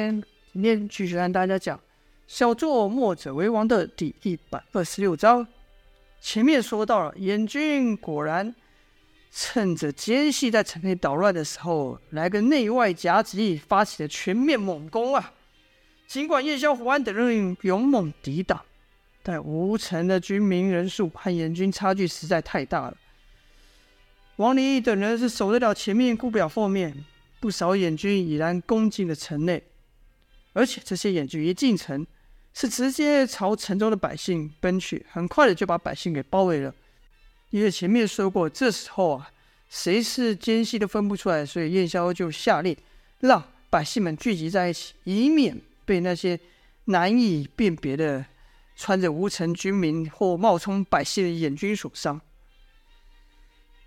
今天继续跟大家讲“小作墨者为王”的第一百二十六章。前面说到了，燕军果然趁着奸细在城内捣乱的时候，来个内外夹击，发起了全面猛攻啊！尽管燕萧、胡安等人勇猛抵挡，但吴城的军民人数和燕军差距实在太大了。王离等人是守得了前面，顾不了后面。不少燕军已然攻进了城内，而且这些燕军一进城，是直接朝城中的百姓奔去，很快的就把百姓给包围了。因为前面说过，这时候啊，谁是奸细都分不出来，所以燕萧就下令让百姓们聚集在一起，以免被那些难以辨别的穿着无城军民或冒充百姓的眼军所伤。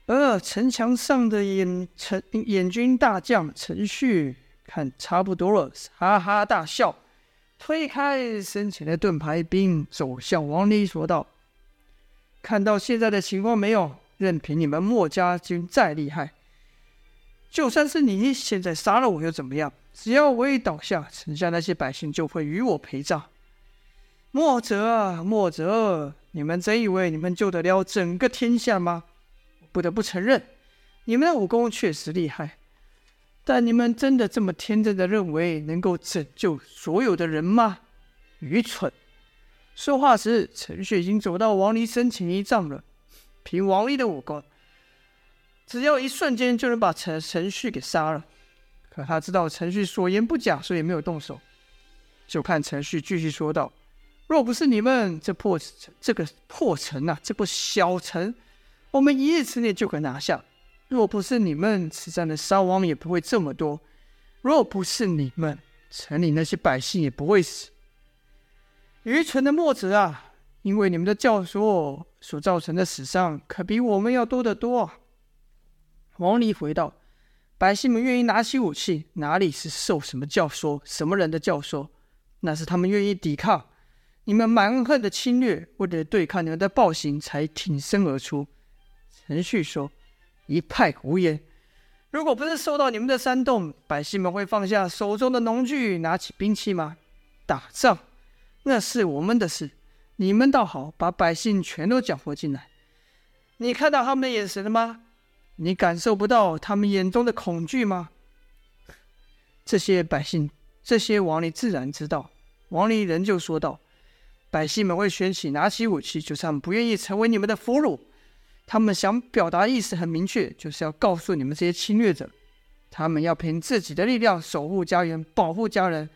而城墙上的燕城燕军大将陈旭看差不多了，哈哈大笑，推开身前的盾牌兵，走向王离说道：“看到现在的情况没有？任凭你们墨家军再厉害，就算是你现在杀了我又怎么样？只要我一倒下，城下那些百姓就会与我陪葬。墨者啊，墨者，你们真以为你们救得了整个天下吗？”不得不承认，你们的武功确实厉害，但你们真的这么天真的认为能够拯救所有的人吗？愚蠢！说话时，陈旭已经走到王离身前一丈了。凭王离的武功，只要一瞬间就能把陈陈旭给杀了。可他知道陈旭所言不假，所以没有动手。就看陈旭继续说道：“若不是你们这破，这个破城啊，这个小城。”我们一夜之内就可拿下。若不是你们，此战的伤亡也不会这么多；若不是你们，城里那些百姓也不会死。愚蠢的墨子啊！因为你们的教唆所造成的死伤，可比我们要多得多啊！王离回道：“百姓们愿意拿起武器，哪里是受什么教唆？什么人的教唆？那是他们愿意抵抗你们蛮横的侵略，为了对抗你们的暴行，才挺身而出。”陈旭说：“一派胡言！如果不是受到你们的煽动，百姓们会放下手中的农具，拿起兵器吗？打仗那是我们的事，你们倒好，把百姓全都搅和进来。你看到他们的眼神了吗？你感受不到他们眼中的恐惧吗？这些百姓，这些王离自然知道。王离仍旧说道：百姓们会选起拿起武器，就算不愿意成为你们的俘虏。”他们想表达意思很明确，就是要告诉你们这些侵略者，他们要凭自己的力量守护家园、保护家人，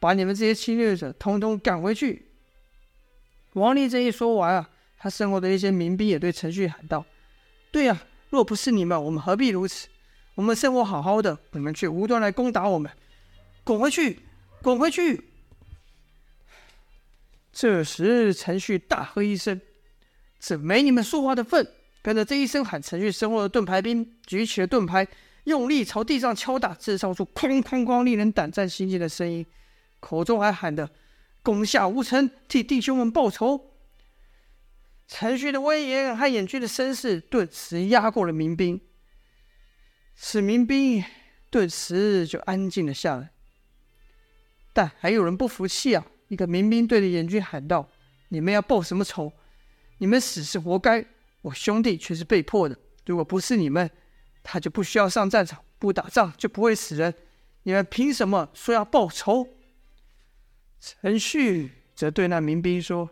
把你们这些侵略者统统赶回去。王丽这一说完啊，他身后的一些民兵也对陈旭喊道：“对呀，若不是你们，我们何必如此？我们生活好好的，你们却无端来攻打我们，滚回去，滚回去！”这时，陈旭大喝一声：“这没你们说话的份！”跟着这一声喊，陈旭身后的盾牌兵举起了盾牌，用力朝地上敲打，制造出哐哐哐令人胆战心惊的声音，口中还喊着：“攻下吴城，替弟兄们报仇。”陈旭的威严和燕军的声势顿时压过了民兵，使民兵顿时就安静了下来。但还有人不服气啊！一个民兵对着燕军喊道：“你们要报什么仇？你们死是活该！”我兄弟却是被迫的。如果不是你们，他就不需要上战场，不打仗就不会死人。你们凭什么说要报仇？陈旭则对那民兵说：“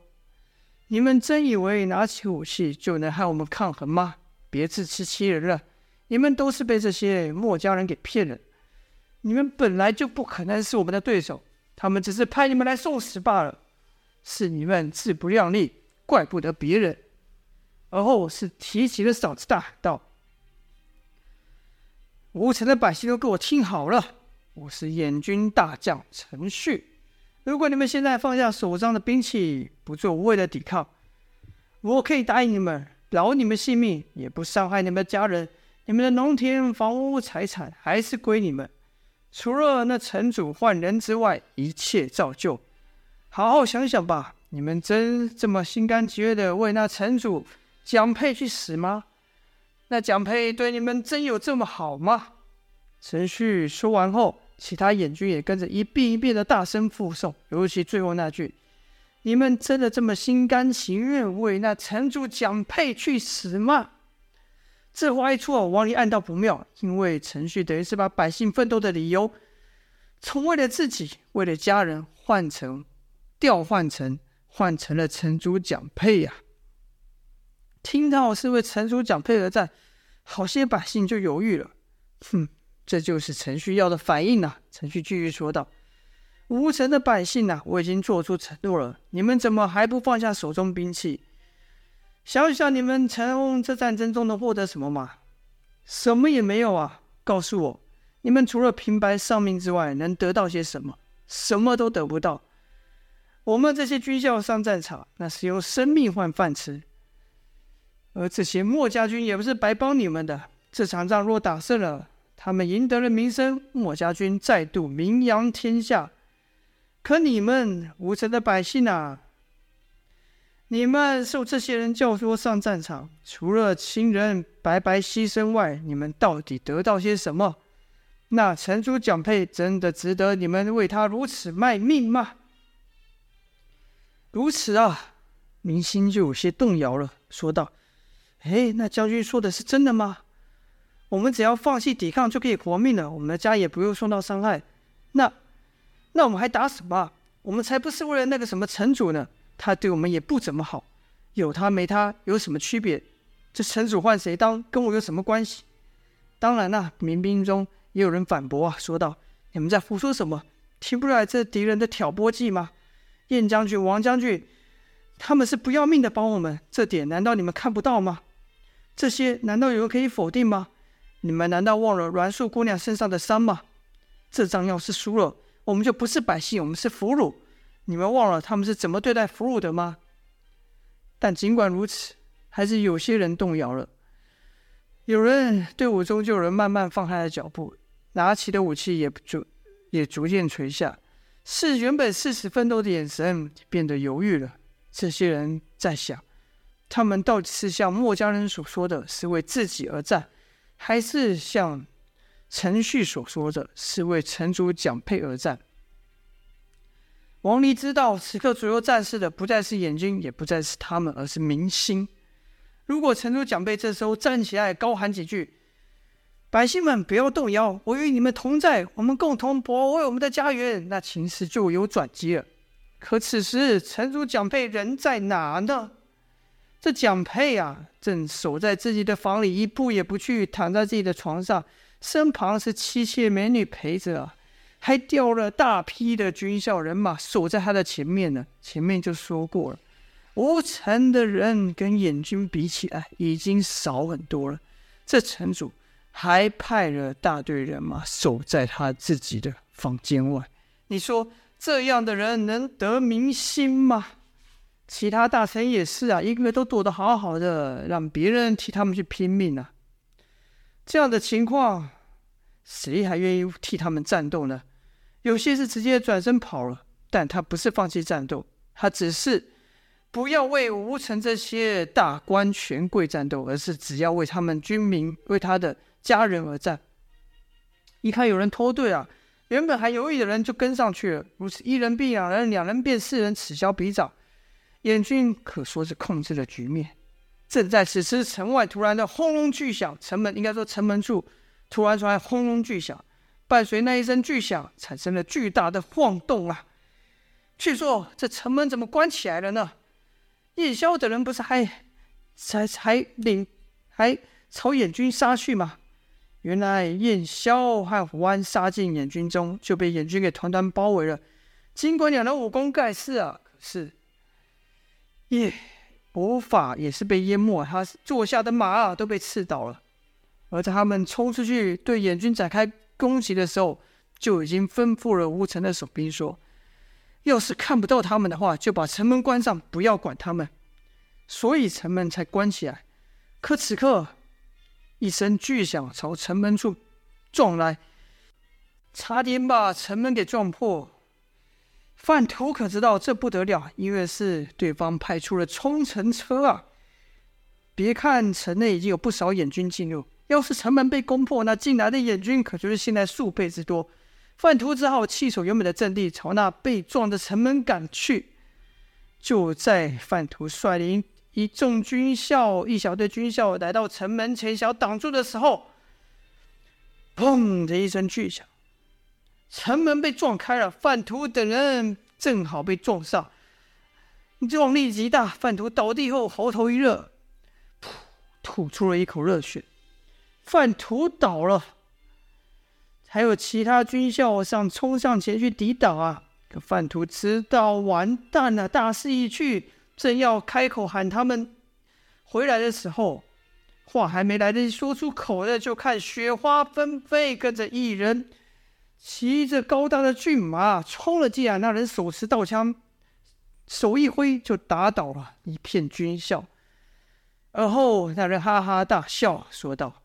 你们真以为拿起武器就能和我们抗衡吗？别自欺欺人了！你们都是被这些墨家人给骗了。你们本来就不可能是我们的对手，他们只是派你们来送死罢了。是你们自不量力，怪不得别人。”而后是提起了嗓子大喊道：“吴城的百姓都给我听好了，我是燕军大将陈旭。如果你们现在放下手上的兵器，不做无谓的抵抗，我可以答应你们，饶你们性命，也不伤害你们的家人。你们的农田、房屋、财产还是归你们，除了那城主换人之外，一切照旧。好好想想吧，你们真这么心甘情愿的为那城主？”蒋佩去死吗？那蒋佩对你们真有这么好吗？陈旭说完后，其他眼军也跟着一遍一遍的大声附送，尤其最后那句：“你们真的这么心甘情愿为那城主蒋佩去死吗？”这话一出，王离暗道不妙，因为陈旭等于是把百姓奋斗的理由，从为了自己、为了家人换成调换成换成了城主蒋佩呀。听到是为陈主讲配合战，好些百姓就犹豫了。哼。这就是陈旭要的反应呐、啊！陈旭继续说道：“吴城的百姓呐、我已经做出承诺了，你们怎么还不放下手中兵器？想想你们从这战争中能获得什么吗？什么也没有啊！告诉我，你们除了平白丧命之外，能得到些什么？什么都得不到。我们这些军校上战场，那是用生命换饭吃。而这些墨家军也不是白帮你们的。这场仗若打胜了，”他们赢得了名声，墨家军再度名扬天下。可你们吴城的百姓啊，你们受这些人教唆上战场，除了亲人白白牺牲外，你们到底得到些什么？那城主蒋佩真的值得你们为他如此卖命吗？如此啊，民心就有些动摇了，说道：“哎，那将军说的是真的吗？”我们只要放弃抵抗就可以活命了，我们的家也不用受到伤害。那，那我们还打什么？我们才不是为了那个什么城主呢？他对我们也不怎么好，有他没他有什么区别？这城主换谁当，跟我有什么关系？当然啦，民兵中也有人反驳啊，说道：“你们在胡说什么？听不出来这敌人的挑拨计吗？燕将军、王将军，他们是不要命的帮我们，这点难道你们看不到吗？这些难道有人可以否定吗？”你们难道忘了栾树姑娘身上的伤吗？这仗要是输了，我们就不是百姓，我们是俘虏。你们忘了他们是怎么对待俘虏的吗？但尽管如此，还是有些人动摇了。有人队伍中就有人慢慢放开了脚步，拿起的武器也逐也逐渐垂下，是原本誓死奋斗的眼神变得犹豫了。这些人在想，他们到底是像墨家人所说的是为自己而战？还是像陈旭所说的，是为城主蒋佩而战。王离知道，此刻左右战事的不再是眼睛，也不再是他们，而是民心。如果城主蒋佩这时候站起来高喊几句：“百姓们不要动摇，我与你们同在，我们共同保卫我们的家园”，那情势就有转机了。可此时，城主蒋佩人在哪呢？这蒋佩啊，正守在自己的房里，一步也不去，躺在自己的床上，身旁是妻妾美女陪着啊，还调了大批的军校人马守在他的前面呢。前面就说过了，吴城的人跟燕军比起来已经少很多了，这城主还派了大队人马守在他自己的房间外，你说这样的人能得民心吗？其他大臣也是啊，一个个都躲得好好的，让别人替他们去拼命啊。这样的情况，谁还愿意替他们战斗呢？有些是直接转身跑了，但他不是放弃战斗，他只是不要为吴城这些大官权贵战斗，而是只要为他们军民、为他的家人而战。一看有人脱队啊，原本还犹豫的人就跟上去了。如此一人变两人，两人变四人，此消彼长。燕军可说是控制了局面。正在此时，城外突然的轰隆巨响，城门应该说城门处突然传来轰隆巨响，伴随那一声巨响，产生了巨大的晃动啊！据说这城门怎么关起来了呢？燕萧等人不是还才才领还朝燕军杀去吗？原来燕萧和胡安杀进燕军中，就被燕军给团团包围了。尽管两人武功盖世啊，可是。耶，伯法也是被淹没，他坐下的马都被刺倒了。而在他们冲出去对燕军展开攻击的时候，就已经吩咐了吴城的守兵说：“要是看不到他们的话，就把城门关上，不要管他们。”所以城门才关起来。可此刻，一声巨响朝城门处撞来，差点把城门给撞破。范图可知道这不得了，因为是对方派出了冲城车啊！别看城内已经有不少燕军进入，要是城门被攻破，那进来的眼军可就是现在数倍之多。范图只好弃守原本的阵地，朝那被撞的城门赶去。就在范图率领一众军校、一小队军校来到城门前，想挡住的时候，砰的一声巨响，城门被撞开了。范图等人正好被撞上，撞力极大，范图倒地后喉头一热，噗，吐出了一口热血。范图倒了，还有其他军校上冲上前去抵挡啊！可范图知道完蛋了，大势已去，正要开口喊他们回来的时候，话还没来得及说出口呢，就看雪花纷飞，跟着一人骑着高大的骏马冲了进来，那人手持刀枪，手一挥就打倒了一片军校。而后那人哈哈大笑，说道：“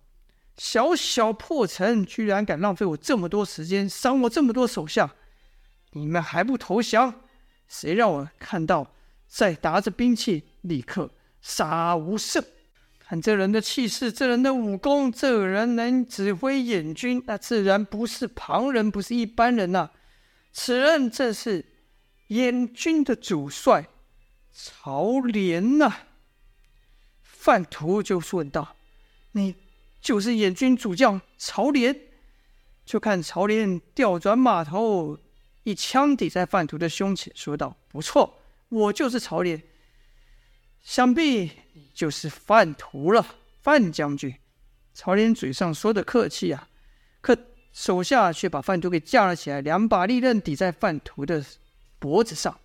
小小破城，居然敢浪费我这么多时间，伤我这么多手下！”你们还不投降？谁让我看到再拿着兵器，立刻杀无赦！看这人的气势，这人的武功，这人能指挥燕军，那自然不是旁人，不是一般人呐、此人正是燕军的主帅曹廉呐！范图就问道：“你就是燕军主将曹廉？”就看曹廉调转马头。一枪抵在范图的胸前，说道：“不错，我就是曹廉。想必就是范图了，范将军。”曹林嘴上说的客气啊，可手下却把范图给架了起来，两把利刃抵在范图的脖子上。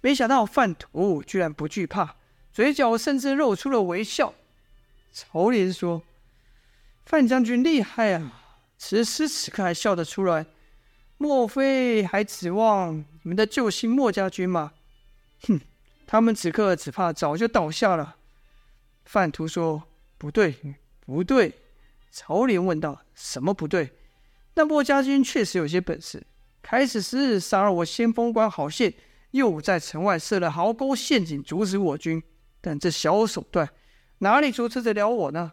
没想到范图居然不惧怕，嘴角甚至露出了微笑。曹林说：“范将军厉害啊，此时此刻还笑得出来。”莫非还指望你们的救星莫家军吗？哼，他们此刻只怕早就倒下了。范图说：“不对，不对。”曹廉问道：“什么不对？”那墨家军确实有些本事，开始时杀了我先锋官郝宪，又在城外设了壕沟陷阱阻止我军，但这小手段哪里阻止得了我呢？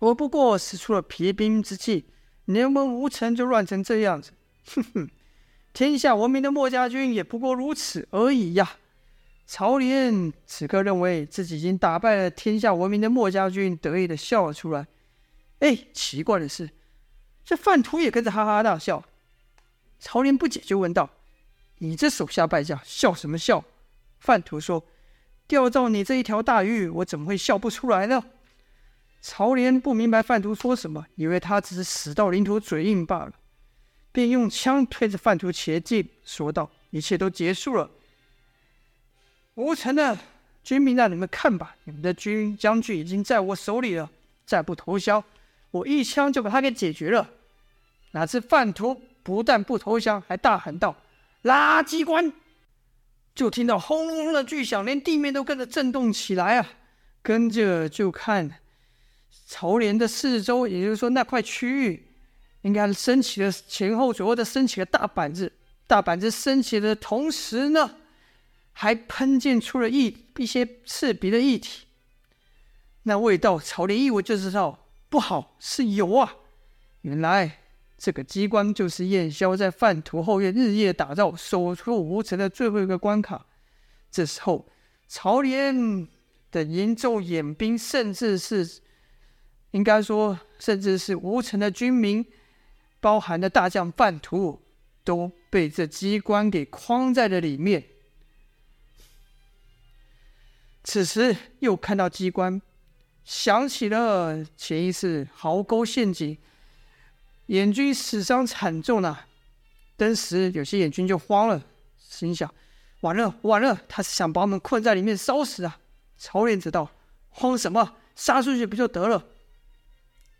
我不过使出了疲兵之计，连门无成就乱成这样子。哼哼，天下闻名的墨家军也不过如此而已呀！曹廉此刻认为自己已经打败了天下闻名的墨家军，得意的笑了出来。哎，奇怪的是，这范图也跟着哈哈大笑。曹廉不解，就问道：“你这手下败将，笑什么笑？”范图说：“钓到你这一条大鱼，我怎么会笑不出来呢？”曹廉不明白范图说什么，以为他只是死到临头嘴硬罢了。便用枪推着范图前进，说道：“一切都结束了。吴城的军民，让你们看吧，你们的军将军已经在我手里了。再不投降，我一枪就把他给解决了。”哪知范图不但不投降，还大喊道：“垃圾关！”就听到轰隆隆的巨响，连地面都跟着震动起来啊！跟着就看朝帘的四周，也就是说那块区域。应该升起了前后左右的升起了大板子，大板子升起的同时呢，还喷溅出了一一些刺鼻的液体。那味道，曹廉一闻就知道不好，是油啊！原来这个机关就是燕萧在范图后院日夜打造、守住吴城的最后一个关卡。这时候，曹廉的营众演兵，甚至是应该说，甚至是吴城的军民。包含的大将范图都被这机关给框在了里面。此时又看到机关，想起了前一次壕沟陷阱，眼军死伤惨重啊！当时有些眼军就慌了，心想：完了完了，他是想把我们困在里面烧死啊！曹廉知道，慌什么？杀出去不就得了？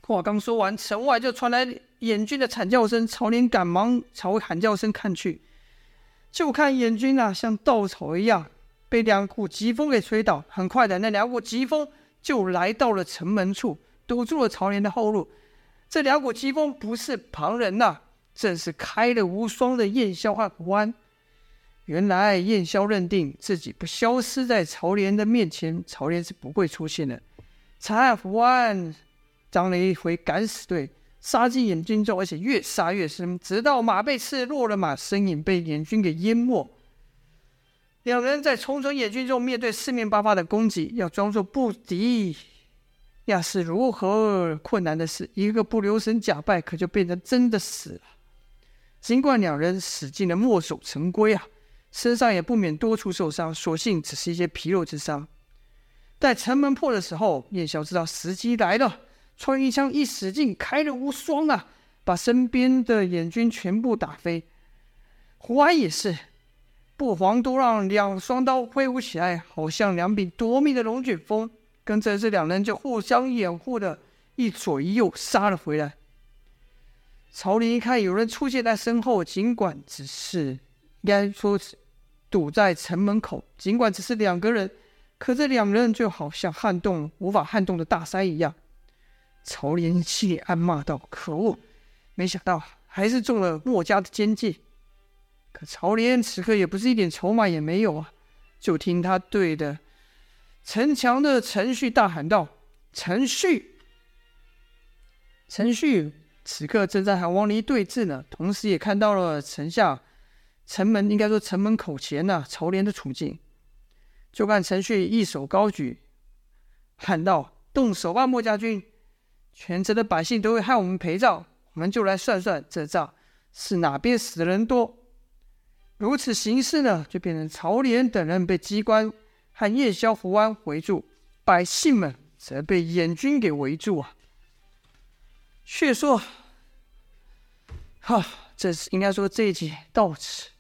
话刚说完，城外就传来。眼军的惨叫声，曹莲赶忙朝喊叫声看去，就看眼军啊，像稻草一样被两股疾风给吹倒。很快的，那两股疾风就来到了城门处，堵住了曹廉的后路。这两股疾风不是旁人呐、正是开了无双的燕萧和胡安。原来燕萧认定自己不消失在曹廉的面前，曹廉是不会出现的。蔡胡安当了一回敢死队。杀进燕军中，而且越杀越深，直到马被刺落了马，身影被燕军给淹没。两人在重重野军中，面对四面八方的攻击，要装作不敌，那是如何困难的事？一个不留神假败，可就变成真的死了。尽管两人使尽了墨守成规啊，身上也不免多处受伤，所幸只是一些皮肉之伤。待城门破的时候，燕萧知道时机来了。穿云枪一使劲，开了无双啊！把身边的燕军全部打飞。胡安也是，不妨都让，两双刀挥舞起来，好像两柄夺命的龙卷风。跟着这两人就互相掩护的，一左一右杀了回来。曹林一看有人出现在身后，尽管只是应该说是堵在城门口，尽管只是两个人，可这两人就好像撼动无法撼动的大山一样。曹林心里暗骂道：“可恶，没想到还是中了墨家的奸计。”可曹连此刻也不是一点筹码也没有啊！就听他对着城墙的陈旭大喊道：“陈旭！”陈旭此刻正在和王离对峙呢，同时也看到了城下城门，应该说城门口前呢、曹连的处境。就看陈旭一手高举，喊道：“动手吧，墨家军！”全城的百姓都会害我们陪葬，我们就来算算这账是哪边死的人多。如此形势呢，就变成曹连等人被机关和燕萧、胡安围住，百姓们则被燕军给围住啊。却说，哈，这是应该说这一集到此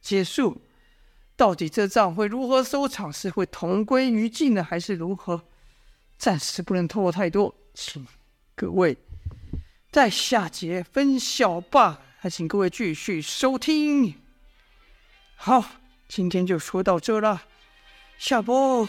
结束。到底这仗会如何收场？是会同归于尽呢，还是如何？暂时不能透露太多，请。各位，在下节分晓吧，还请各位继续收听。好，今天就说到这了，下播。